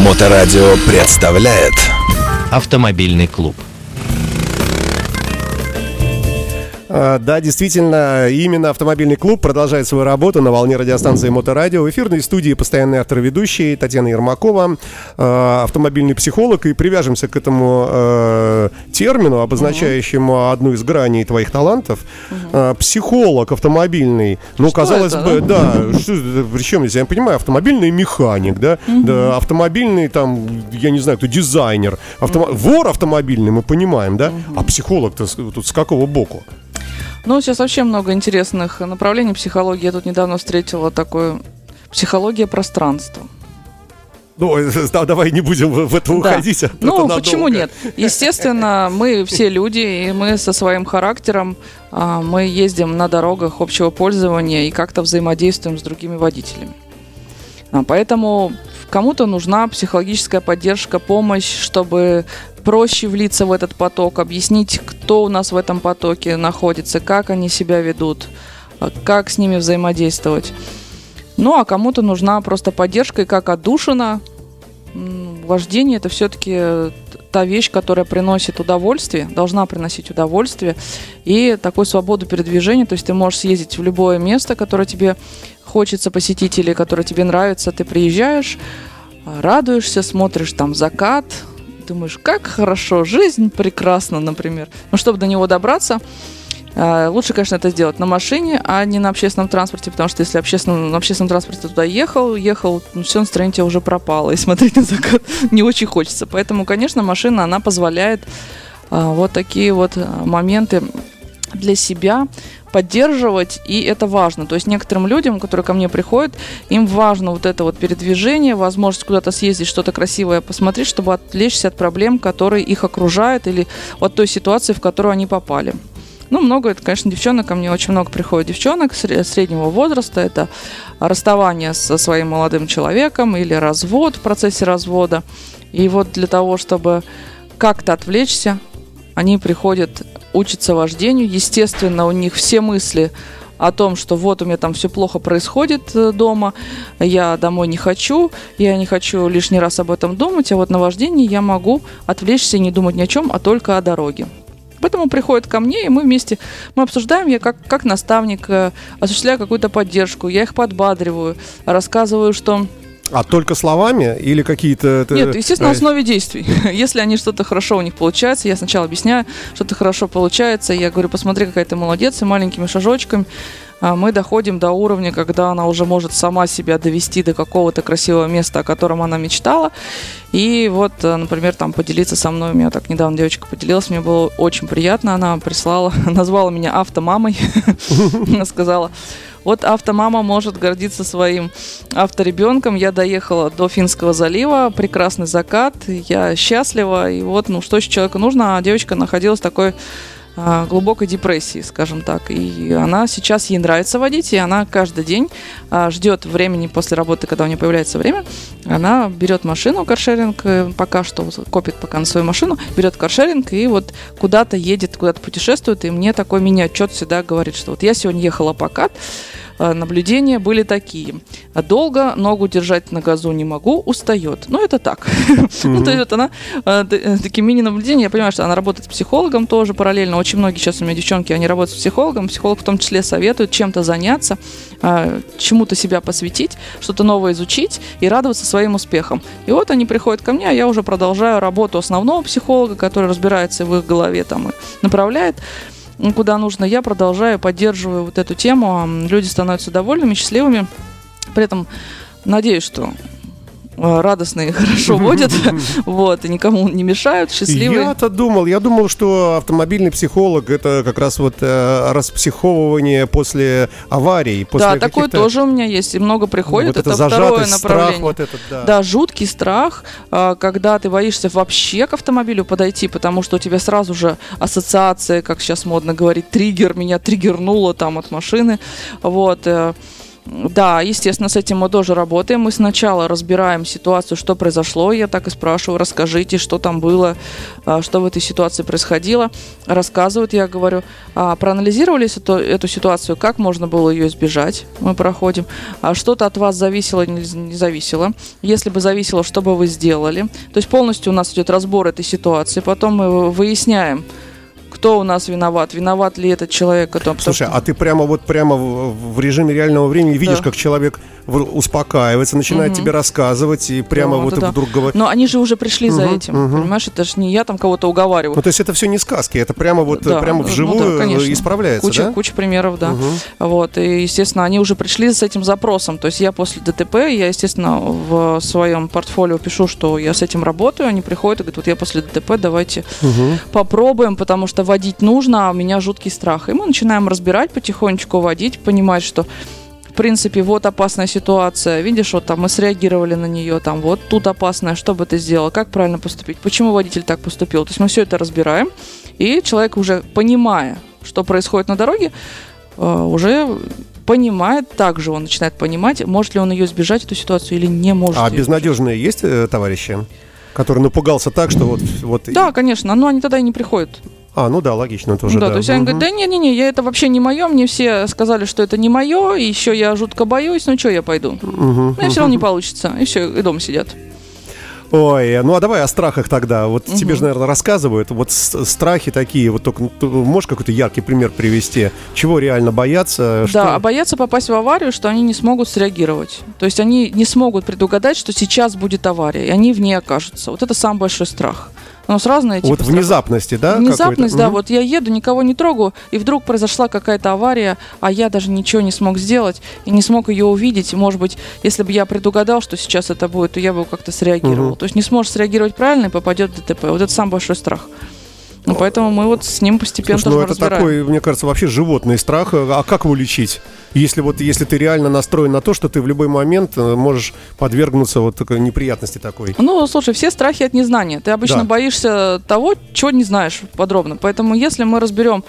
Моторадио представляет Автомобильный клуб. Да, действительно, именно автомобильный клуб продолжает свою работу на волне радиостанции Моторадио. В эфирной студии постоянный автор ведущий Татьяна Ермакова, э, автомобильный психолог. И привяжемся к этому э, термину, обозначающему одну из граней твоих талантов. Психолог автомобильный. Ну, казалось бы, да, что, причем здесь, я понимаю, автомобильный механик, да, да, автомобильный там, я не знаю, кто дизайнер, вор автомобильный, мы понимаем, да, а психолог-то тут с какого боку? Ну, сейчас вообще много интересных направлений психологии. Я тут недавно встретила такое психология пространства. Ну, э, да, давай не будем в это Да. уходить. а то Ну, надолго. почему нет? Естественно, мы все люди, и мы со своим характером, а, мы ездим на дорогах общего пользования и как-то взаимодействуем с другими водителями. А, Поэтому кому-то нужна психологическая поддержка, помощь, чтобы проще влиться в этот поток, объяснить, кто у нас в этом потоке находится, как они себя ведут, а, как с ними взаимодействовать. Ну, а кому-то нужна просто поддержка, и как отдушина. Вождение это все-таки та вещь, которая приносит удовольствие, должна приносить удовольствие и такую свободу передвижения. То есть ты можешь съездить в любое место, которое тебе хочется посетить или которое тебе нравится. Ты приезжаешь, радуешься, смотришь там закат, думаешь, как хорошо, жизнь прекрасна, например. Но чтобы до него добраться, а, Лучше, конечно, это сделать на машине, а не на общественном транспорте, потому что если общественном, на общественном транспорте туда ехал, ехал, ну, все настроение тебя уже пропало, и смотреть на закат не очень хочется. Поэтому, конечно, машина, она позволяет а, вот такие вот моменты для себя поддерживать, и это важно. То есть некоторым людям, которые ко мне приходят, им важно вот это вот передвижение, возможность куда-то съездить, что-то красивое посмотреть, чтобы отвлечься от проблем, которые их окружают, или от той ситуации, в которую они попали. Ну, много, это, конечно, девчонок, ко мне очень много приходит девчонок сре- среднего возраста, это расставание со своим молодым человеком или развод в процессе развода. И вот для того, чтобы как-то отвлечься, они приходят учатся вождению. Естественно, у них все мысли о том, что вот у меня там все плохо происходит э, дома, я домой не хочу, я не хочу лишний раз об этом думать, а вот на вождении я могу отвлечься и не думать ни о чем, а только о дороге. Поэтому приходят ко мне, и мы вместе мы обсуждаем, я как, как наставник э, осуществляю какую-то поддержку, я их подбадриваю, рассказываю, что А только словами или какие-то... это, нет, естественно, на э, основе действий. Если они что-то хорошо у них получается, я сначала объясняю, что-то хорошо получается, я говорю, посмотри, какая ты молодец, и маленькими шажочками а, мы доходим до уровня, когда она уже может сама себя довести до какого-то красивого места, о котором она мечтала. И вот, э, например, там поделиться со мной, у меня так недавно девочка поделилась, мне было очень приятно, она прислала, назвала меня автомамой, сказала, вот автомама может гордиться своим авторебенком. Я доехала до Финского залива, прекрасный закат, я счастлива. И вот, ну, что еще человеку нужно, а девочка находилась в такой глубокой депрессии, скажем так. И она сейчас, ей нравится водить, и она каждый день а, ждет времени после работы, когда у нее появляется время. Она берет машину, каршеринг, э, пока что копит пока на свою машину, берет каршеринг и вот куда-то едет, куда-то путешествует. И мне такой мини-отчет всегда говорит, что вот я сегодня ехала покат, наблюдения были такие. Долго ногу держать на газу не могу, устает. Ну, это так. Ну, то есть вот она, э, э, такие мини-наблюдения, я понимаю, что она работает с психологом тоже параллельно. Очень многие сейчас у меня девчонки, они работают с психологом. Психолог в том числе советует чем-то заняться, э, чему-то себя посвятить, что-то новое изучить и радоваться своим успехам. И вот они приходят ко мне, а я уже продолжаю работу основного психолога, который разбирается в их голове там и направляет куда нужно, я продолжаю, поддерживаю вот эту тему. М, Люди становятся довольными, счастливыми. При этом надеюсь, что э, радостные и хорошо водят, вот, и никому не мешают, счастливые. Я-то думал, я думал, что автомобильный психолог это как раз вот э, распсиховывание после аварий, после Да, такое тоже у меня есть, и много приходит. вот это, это второе зажатость, страх, направление. вот этот, да. Да, жуткий страх, а, когда ты боишься вообще к автомобилю подойти, потому что у тебя сразу же ассоциация, как сейчас модно говорить, триггер, меня триггернуло там от машины. Вот. Да, естественно, с этим мы тоже работаем. Мы сначала разбираем ситуацию, что произошло. Я так и спрашиваю, расскажите, что там было, а, что в этой ситуации происходило. Рассказывают, я говорю, а, проанализировали эту, эту ситуацию, как можно было ее избежать. Мы проходим. А что-то от вас зависело, не зависело. Если бы зависело, что бы вы сделали. То есть полностью у нас идет разбор этой ситуации. Потом мы выясняем, кто у нас виноват, виноват ли этот человек, который... Слушай, а ты прямо вот прямо в, в режиме реального времени видишь, Да. как человек успокаивается, начинает тебе рассказывать и прямо Да, вот да, да. вдруг говорит. Но они же уже пришли за Мгм, этим, мгм. понимаешь? Это же не я там кого-то уговариваю. Ну, то есть это все не сказки, это прямо вот Да, прямо ну да, вживую конечно. исправляется, Куча, да? куча примеров, да. Мгм. Вот, и, естественно, они уже пришли с этим запросом. То есть я после ДТП, я, естественно, в своем портфолио пишу, что я с этим работаю. Они приходят и говорят, вот я после ДТП, давайте Мгм. попробуем, потому что водить нужно, а у меня жуткий страх. И мы начинаем разбирать, потихонечку водить, понимать, что в принципе, вот опасная ситуация, видишь, вот там мы среагировали на нее, там вот тут опасная, что бы ты сделал, как правильно поступить, почему водитель так поступил. То есть мы все это разбираем, и человек уже понимая, что происходит на дороге, э, уже понимает, также он начинает понимать, может ли он ее избежать, эту ситуацию, или не может. А безнадежные есть э, товарищи, который напугался так, что вот... вот Да, конечно, но они тогда и не приходят. А, ну да, логично тоже, да, да. то есть они Мгм. говорят, да не-не-не, я это вообще не мое, мне все сказали, что это не мое, и еще я жутко боюсь, ну что я пойду? Мгм. У меня все равно не получится, и все, и дома сидят. Ой, ну а давай о страхах тогда. Вот Мгм. тебе же, наверное, рассказывают. Вот страхи такие, вот только ну, можешь какой-то яркий пример привести? Чего реально бояться? Что- Да, а боятся попасть в аварию, что они не смогут среагировать. То есть они не смогут предугадать, что сейчас будет авария, и они в ней окажутся. Вот это самый большой страх. У нас разные типы Вот страхов. внезапности, да? Внезапность, да, Мгм. вот я еду, никого не трогаю, и вдруг произошла какая-то авария, а я даже ничего не смог сделать и не смог ее увидеть. Может быть, если бы я предугадал, что сейчас это будет, то я бы как-то среагировал. Мгм. То есть не сможет среагировать правильно и попадет в ДТП. Вот это самый большой страх. Ну, поэтому мы вот с ним постепенно Слушай, ну это разбираем. такой, мне кажется, вообще животный страх. А как его лечить? Если вот если ты реально настроен на то, что ты в любой момент э, можешь подвергнуться вот такой неприятности такой. Ну, слушай, все страхи от незнания. Ты обычно Да. боишься того, чего не знаешь подробно. Поэтому, если мы разберем,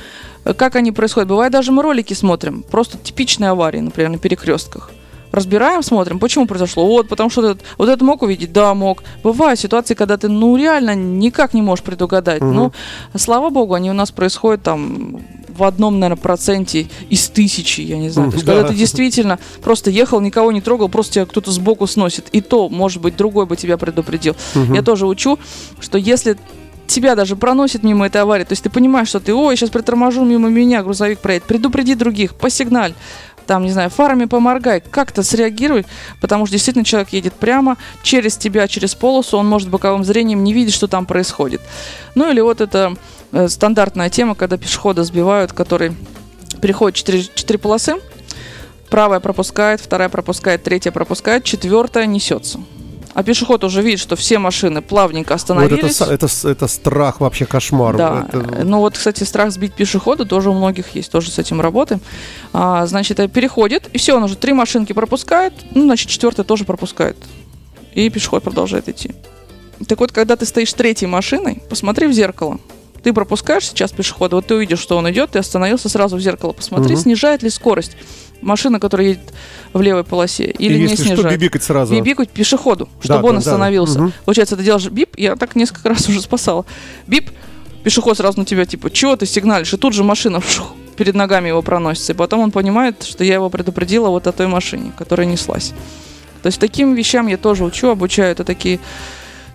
э, как они происходят, бывает даже мы ролики смотрим, просто типичные аварии, например, на перекрестках. Разбираем, смотрим, почему произошло. Вот, потому что этот- вот это мог увидеть, да, мог. Бывают ситуации, когда ты, ну, реально никак не можешь предугадать. Мгм. Ну, слава богу, они у нас происходят там в одном, наверное, проценте из тысячи, я не знаю. То есть, Да. когда ты действительно просто ехал, никого не трогал, просто тебя кто-то сбоку сносит. И то, может быть, другой бы тебя предупредил. Мгм. Я тоже учу, что если тебя даже проносит мимо этой аварии, то есть ты понимаешь, что ты, ой, сейчас приторможу мимо меня, грузовик проедет, предупреди других, посигналь, там, не знаю, фарами поморгай, как-то среагируй, потому что действительно человек едет прямо через тебя, через полосу, он может боковым зрением не видеть, что там происходит. Ну или вот это э, стандартная тема, когда пешехода сбивают, который переходит четыре, четыре полосы, правая пропускает, вторая пропускает, третья пропускает, четвертая несется. А пешеход уже видит, что все машины плавненько Вот это, остановились. са- это, с- это страх вообще кошмар. Да. Это- Ну вот, кстати, страх сбить пешехода тоже у многих есть, тоже с этим работаем. А, значит, э, переходит, и все, он уже три машинки пропускает, ну, значит, четвертая тоже пропускает. И пешеход продолжает идти. Так вот, когда ты стоишь третьей машиной, посмотри в зеркало. Ты пропускаешь сейчас пешехода, вот ты увидишь, что он идет, ты остановился сразу в зеркало, посмотри, Мгм. снижает ли скорость машина, которая едет в левой полосе, И или не если что, снижает. бибикать сразу. Бибикать пешеходу, Да, чтобы да, он да. остановился. Мгм. Получается, ты делаешь бип, я так несколько раз уже спасала. Бип, пешеход сразу на тебя, типа, чего ты сигналишь? И тут же машина вшух, перед ногами его проносится. И потом он понимает, что я его предупредила вот о той машине, которая неслась. То есть таким вещам я тоже учу, обучаю. Это такие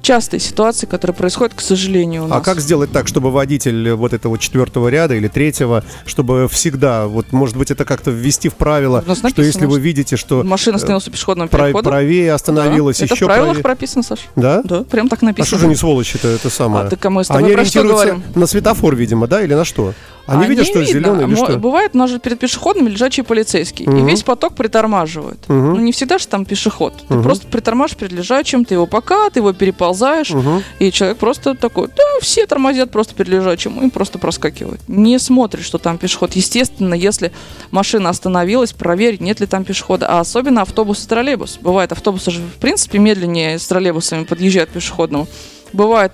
частые ситуации, которые происходят, к сожалению, у нас. А как сделать так, чтобы водитель вот этого четвертого ряда или третьего, чтобы всегда, вот, может быть, это как-то ввести в правило, У нас что написано, если вы видите, что Машина остановилась у пешеходного перехода. правее остановилась, Да, Это еще в правилах правее. прописано, Саш. Да? Да, прям так А написано. что же не сволочи-то это самое? А, так а мы с тобой Они ориентируются на светофор, видимо, да, или на что? Они А видят, что видно. зеленый или что? Бывает, у нас же перед пешеходными лежачий полицейский. Мгм. И весь поток притормаживает. Мгм. Ну, не всегда же там пешеход. Ты просто притормаживаешь перед лежачим, ты его пока, ты его переползаешь, Мгм. и человек просто такой, да, все тормозят просто перед лежачим, и просто проскакивают. Не смотрит, что там пешеход. Естественно, если машина остановилась, проверить, нет ли там пешехода. А особенно автобус и троллейбус. Бывает, автобусы же, в принципе, медленнее с троллейбусами подъезжают к пешеходному. Бывает,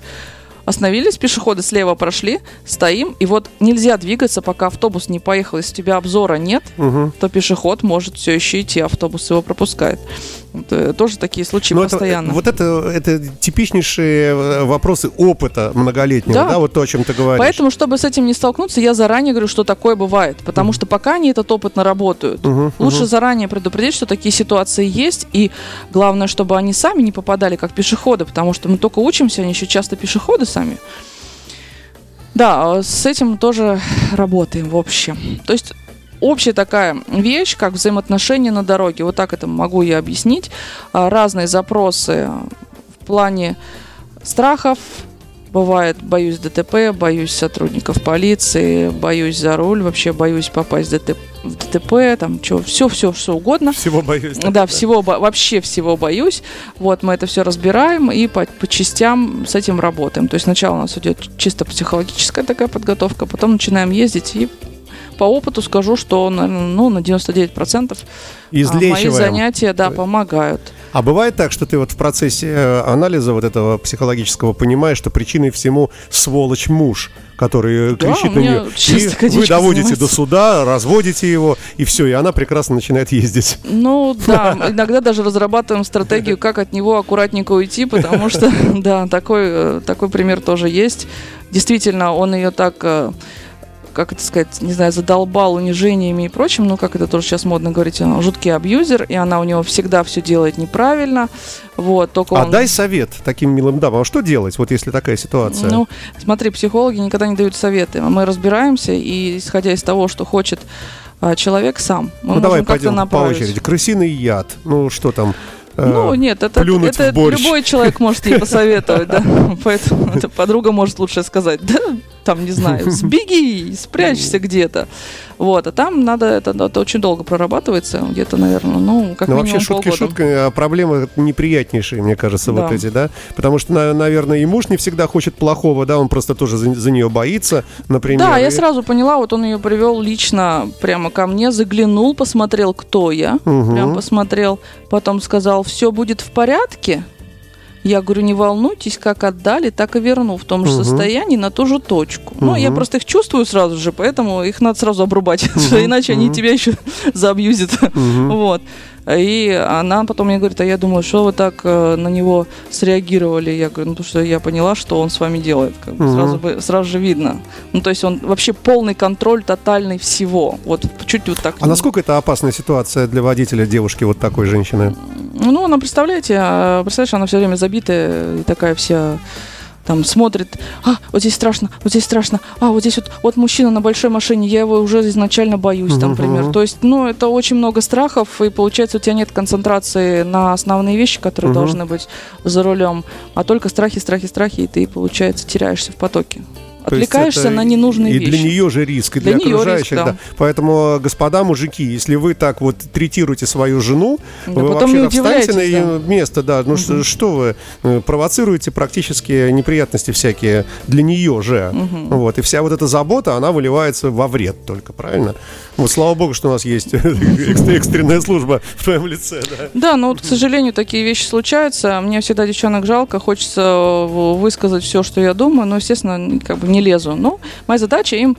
Остановились, пешеходы слева прошли, стоим, и вот нельзя двигаться, пока автобус не поехал. Если у тебя обзора нет, Мгм. то пешеход может все еще идти, автобус его пропускает. Это тоже такие случаи Ну, это- постоянно. вот это, это типичнейшие э, вопросы опыта многолетнего, да. Да. вот то, о чем ты говоришь. Поэтому, чтобы с этим не столкнуться, я заранее говорю, что такое бывает. Потому что пока они этот опыт наработают, Мгм, лучше мгм. заранее предупредить, что такие ситуации есть. И главное, чтобы они сами не попадали как пешеходы, потому что мы только учимся, они еще часто пешеходы сами. Да, а с этим тоже работаем в общем. То есть общая такая вещь, как взаимоотношения на дороге. Вот так это могу я объяснить. А, Разные запросы в плане страхов. Бывает, боюсь ДТП, боюсь сотрудников полиции, боюсь за руль, вообще боюсь попасть в ДТП, в ДТП там, все, все, все, что угодно. Всего боюсь. Да, всего, бо- вообще всего боюсь. Вот, мы это все разбираем и по, по частям с этим работаем. То есть сначала у нас идет чисто психологическая такая подготовка, потом начинаем ездить и по опыту скажу, что ну, на 99% а, мои Излечиваем. занятия да, помогают. А бывает так, что ты вот в процессе э, анализа вот этого психологического понимаешь, что причиной всему сволочь муж, который Да, кричит на нее. И вы доводите занимается. до суда, разводите его, и все, и она прекрасно начинает ездить. Ну да, иногда даже разрабатываем стратегию, как от него аккуратненько уйти, потому что, да, такой, э, такой пример тоже есть. Действительно, он ее так, э, как это сказать, не знаю, задолбал унижениями и прочим, ну как это тоже сейчас модно говорить, он жуткий абьюзер, и она у него всегда все делает неправильно. Вот, только А он... дай совет таким милым дамам, а что делать, вот если такая ситуация? Ну, смотри, психологи никогда не дают советы. Мы разбираемся, и исходя из того, что хочет а, человек сам, мы ну давай пойдем по очереди. Крысиный яд, ну что там? Э, Ну, нет, это, плюнуть это в борщ. любой человек может ей посоветовать, да. Поэтому эта подруга может лучше сказать, да, там, не знаю, сбеги, спрячься где-то. Вот, а там надо, это, это очень долго прорабатывается, где-то, наверное, ну, как Ну, минимум вообще, шутки полгода. шутками, а проблемы неприятнейшие, мне кажется, вот Да. эти, да? Потому что, на- наверное, и муж не всегда хочет плохого, да, он просто тоже за, за нее боится, например. Да, я и- сразу поняла, вот он ее привел лично прямо ко мне, заглянул, посмотрел, кто я, Мгм. прям посмотрел, потом сказал, все будет в порядке. Я говорю, не волнуйтесь, как отдали, так и верну в том же Мгм. состоянии на ту же точку. Ну, я просто их чувствую сразу же, поэтому их надо сразу обрубать, иначе они мгм. тебя еще забьюзят. Мгм. Вот. И она потом мне говорит, а я думаю, что вы так э, на него среагировали? Я говорю, ну, потому что я поняла, что он с вами делает. Как бы Мгм. сразу, бы- сразу же видно. Ну, то есть он вообще полный контроль тотальный всего. Вот чуть вот так. А насколько это опасная ситуация для водителя девушки вот такой женщины? Ну, она, представляете, а, представляешь, она все время забитая и такая вся там смотрит, а, вот здесь страшно, вот здесь страшно, а, вот здесь вот, вот мужчина на большой машине, я его уже изначально боюсь, там, например. мгм. То есть, ну, это очень много страхов, и получается, у тебя нет концентрации на основные вещи, которые Мгм. должны быть за рулем, а только страхи, страхи, страхи, и ты, получается, теряешься в потоке. Отвлекаешься на ненужные и вещи. для нее же риск, и для, Для окружающих, риск, да. да. Поэтому, господа мужики, если вы так вот третируете свою жену, Да вы вообще встаньте на ее место, да. Ну что, что вы э, провоцируете практически неприятности всякие для нее же. Вот. И вся вот эта забота, она выливается во вред только, правильно? Вот слава богу, что у нас есть экстр- экстренная служба в твоем лице, да. Да, но вот, к сожалению, такие вещи случаются. Мне всегда девчонок жалко, хочется э, высказать все, что я думаю, но, естественно, как бы не лезу. Но моя задача им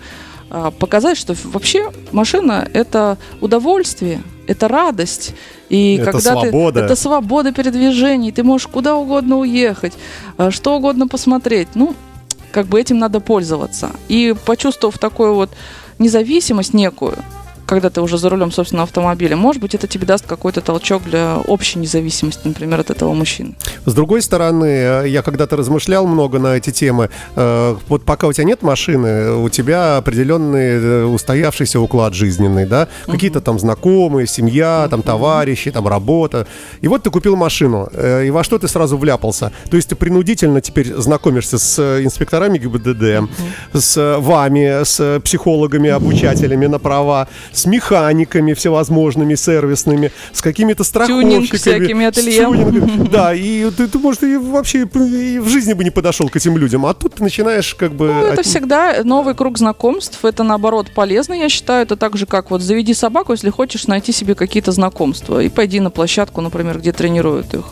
а, показать, что вообще машина — это удовольствие, это радость. И Это когда свобода. Ты, это свобода передвижений. Ты можешь куда угодно уехать, а, что угодно посмотреть. Ну, как бы этим надо пользоваться. И почувствовав такую вот независимость некую, когда ты уже за рулем собственного автомобиля, может быть, это тебе даст какой-то толчок для общей независимости, например, от этого мужчины. С другой стороны, э, я когда-то размышлял много на эти темы. Э, Вот пока у тебя нет машины, у тебя определенный э, устоявшийся уклад жизненный, да? Какие-то там знакомые, семья, там товарищи, там работа. И вот ты купил машину, и во что ты сразу вляпался? То есть ты принудительно теперь знакомишься с инспекторами ГИБДД, с вами, с психологами, обучателями на права, с с механиками всевозможными, сервисными, с какими-то Тюнинг страховщиками. всякими с ателье. Да, и ты, ты, может, и вообще и в жизни бы не подошел к этим людям, а тут ты начинаешь как бы... Ну, это от- всегда новый круг знакомств. Это наоборот полезно, я считаю. Это так же, как вот заведи собаку, если хочешь найти себе какие-то знакомства. И пойди на площадку, например, где тренируют их.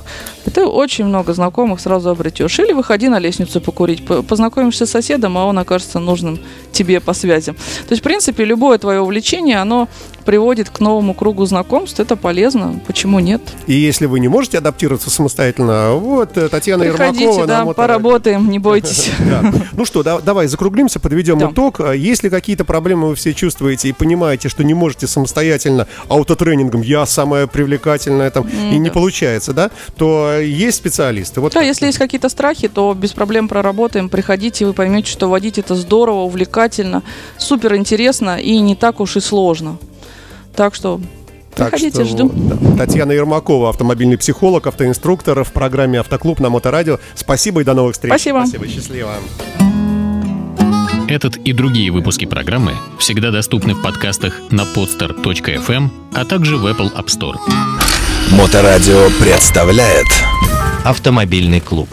И ты очень много знакомых сразу обретешь. Или выходи на лестницу покурить. По- Познакомишься с соседом, а он окажется нужным тебе по связям. То есть, в принципе, любое твое увлечение, оно приводит к новому кругу знакомств. Это полезно. Почему нет? И если вы не можете адаптироваться самостоятельно, вот э, Татьяна Приходите, Ермакова. да, нам поработаем, не бойтесь. Ну что, да- давай закруглимся, подведем итог. А Если какие-то проблемы вы все чувствуете и понимаете, что не можете самостоятельно аутотренингом, я самая привлекательная там, и не получается, да, то есть специалисты. Да, если есть какие-то страхи, то без проблем проработаем. Приходите, вы поймете, что водить это здорово, увлекательно, супер интересно и не так уж и сложно. Так что Так приходите, что вот, да. Татьяна Ермакова, автомобильный психолог, автоинструктор в программе «Автоклуб» на Моторадио. Спасибо и до новых встреч. Спасибо. Спасибо, счастливо. Этот и другие выпуски программы всегда доступны в подкастах на podster.fm, а также в Apple App Store. Моторадио представляет Автомобильный клуб.